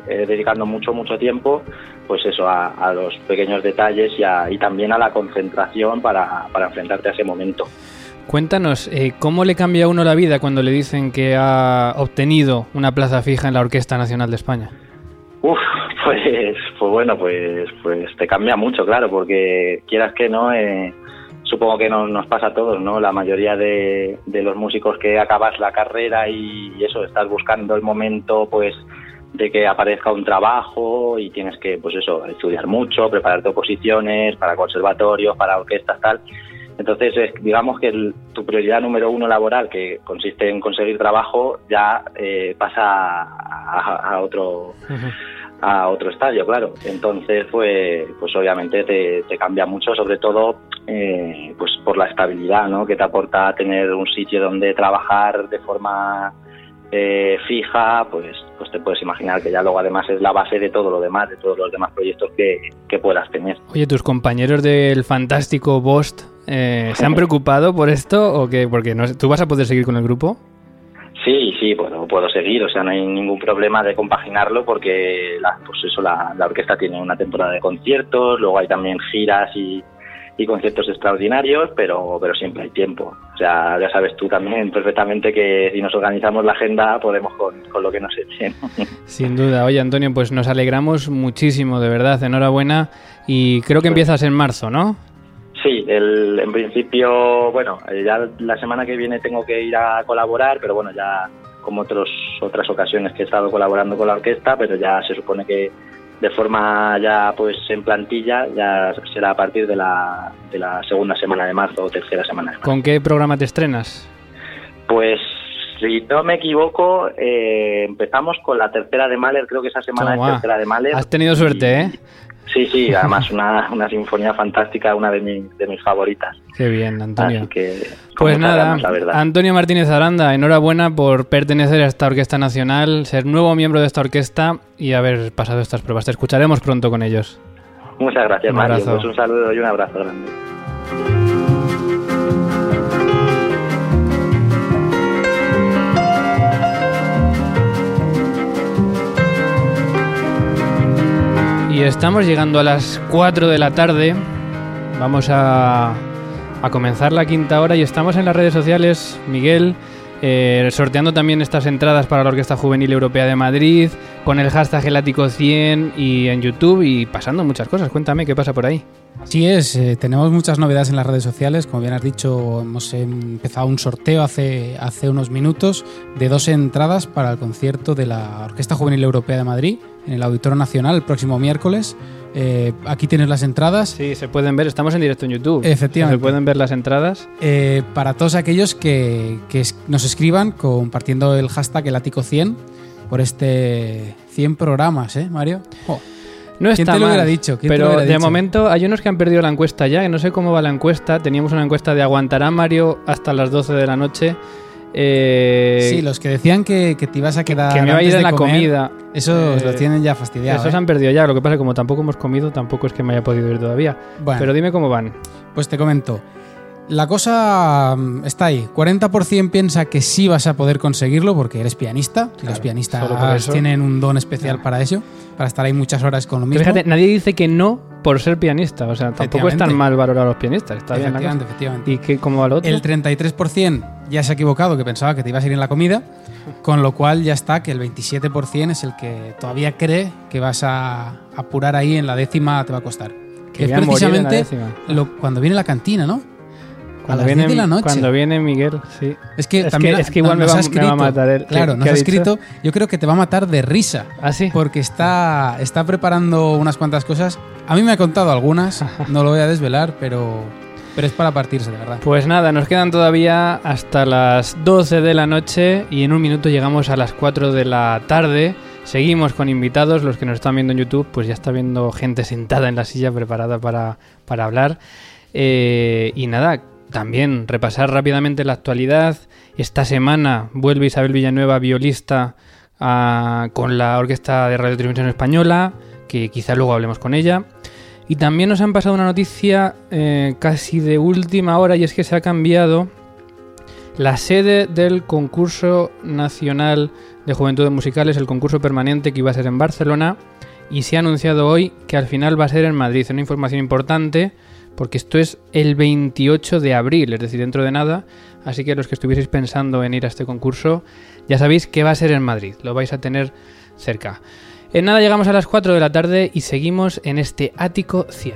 eh, dedicando mucho, mucho tiempo, pues eso, a, a los pequeños detalles y, a- y también a la concentración para, para enfrentarte a ese momento. Cuéntanos, eh, ¿cómo le cambia a uno la vida cuando le dicen que ha obtenido una plaza fija en la Orquesta Nacional de España? Uf, pues, pues bueno, pues, pues te cambia mucho, claro, porque quieras que no, eh, supongo que no- nos pasa a todos, ¿no? La mayoría de, de los músicos que acabas la carrera y, y eso, estás buscando el momento, pues, de que aparezca un trabajo y tienes que, pues eso, estudiar mucho, prepararte oposiciones para conservatorios, para orquestas, tal. Entonces, digamos que el- tu prioridad número uno laboral, que consiste en conseguir trabajo, ya eh, pasa a, a otro a otro estadio, claro. Entonces, pues, pues obviamente te, te cambia mucho, sobre todo eh, pues por la estabilidad, ¿no? Que te aporta tener un sitio donde trabajar de forma eh, fija, pues, pues te puedes imaginar que ya luego además es la base de todo lo demás, de todos los demás proyectos que, que puedas tener. Oye, ¿tus compañeros del fantástico Bost eh, se han preocupado por esto o qué? Porque no, ¿tú vas a poder seguir con el grupo? Sí, sí, bueno, puedo seguir, o sea, no hay ningún problema de compaginarlo porque la, pues eso, la, la orquesta tiene una temporada de conciertos, luego hay también giras y, y conciertos extraordinarios, pero, pero siempre hay tiempo. O sea, ya sabes tú también perfectamente que si nos organizamos la agenda podemos con, con lo que nos echen. Sin duda. Oye, Antonio, pues nos alegramos muchísimo, de verdad. Enhorabuena. Y creo que empiezas en marzo, ¿no? Sí, el, en principio, bueno, eh, ya la semana que viene tengo que ir a colaborar, pero bueno, ya como otros, otras ocasiones que he estado colaborando con la orquesta, pero ya se supone que de forma ya pues en plantilla ya será a partir de la, de la segunda semana de marzo o tercera semana de marzo. ¿Con qué programa te estrenas? Pues si no me equivoco, eh, empezamos con la tercera de Mahler, creo que esa semana Toma. es tercera de Mahler. Has tenido suerte, ¿eh? Sí, sí, además una, una sinfonía fantástica, una de, mi- de mis favoritas. Qué bien, Antonio. Así que, con Pues nada, la verdad. Antonio Martínez Aranda, enhorabuena por pertenecer a esta Orquesta Nacional, ser nuevo miembro de esta orquesta y haber pasado estas pruebas. Te escucharemos pronto con ellos. Muchas gracias, Un Mario. Pues un saludo y un abrazo grande. Estamos llegando a las 4 de la tarde. Vamos a, a comenzar la quinta hora y estamos en las redes sociales, Miguel, eh, sorteando también estas entradas para la Orquesta Juvenil Europea de Madrid, con el hashtag Gelático100 y en YouTube y pasando muchas cosas. Cuéntame qué pasa por ahí. Así es, eh, tenemos muchas novedades en las redes sociales. Como bien has dicho, hemos empezado un sorteo hace, hace unos minutos de dos entradas para el concierto de la Orquesta Juvenil Europea de Madrid en el Auditorio Nacional el próximo miércoles. Eh, aquí tienes las entradas. Sí, se pueden ver, estamos en directo en YouTube. Efectivamente. Se pueden ver las entradas. Eh, para todos aquellos que, que nos escriban compartiendo el hashtag Elático100 por este 100 programas, ¿eh, Mario? Jo. No ¿Quién está te lo mal, dicho? ¿Quién te pero lo de dicho? momento hay unos que han perdido la encuesta ya, que no sé cómo va la encuesta. Teníamos una encuesta de ¿aguantará Mario hasta las 12 de la noche? Eh, Sí, los que decían que, que te ibas a quedar. que me iba a ir de la comer, comida. Esos Eh, los tienen ya fastidiados. Esos ¿eh? han perdido ya. Lo que pasa es que como tampoco hemos comido, tampoco es que me haya podido ir todavía. Bueno. Pero dime cómo van. Pues te comento. La cosa mm, está ahí. 40% piensa que sí vas a poder conseguirlo porque eres pianista. Los pianistas tienen un don especial para eso, para estar ahí muchas horas con lo Pero mismo. fíjate, nadie dice que no por ser pianista. O sea, tampoco están mal valorados los pianistas. Está bien Efectivamente, efectivamente. ¿Y qué, cómo va lo otro? El 33% ya se ha equivocado, que pensaba que te ibas a ir en la comida, con lo cual ya está que el 27% es el que todavía cree que vas a apurar ahí en la décima, te va a costar. Que es precisamente lo- cuando viene la cantina, ¿no? Cuando a las viene, 10 de la noche. cuando viene Miguel, sí. Es que es también que, es que igual me, va, ha me va a matar él. Claro, ¿Qué- nos ha dicho? escrito. Yo creo que te va a matar de risa. ¿Ah, sí? Porque está, está preparando unas cuantas cosas. A mí me ha contado algunas, no lo voy a desvelar, pero, pero es para partirse, de verdad. Pues nada, nos quedan todavía hasta las 12 de la noche y en un minuto llegamos a las 4 de la tarde. Seguimos con invitados, los que nos están viendo en YouTube, pues ya está viendo gente sentada en la silla preparada para, para hablar. Eh, y nada, también repasar rápidamente la actualidad. Esta semana vuelve Isabel Villanueva, violista, ah, con la Orquesta de Radio Televisión Española, que quizá luego hablemos con ella. Y también nos han pasado una noticia eh, casi de última hora y es que se ha cambiado la sede del concurso nacional de juventudes musicales, el concurso permanente que iba a ser en Barcelona y se ha anunciado hoy que al final va a ser en Madrid. Una información importante porque esto es el 28 de abril, es decir, dentro de nada. Así que los que estuvieseis pensando en ir a este concurso, ya sabéis que va a ser en Madrid, lo vais a tener cerca. En nada llegamos a las 4 de la tarde y seguimos en este Ático 100.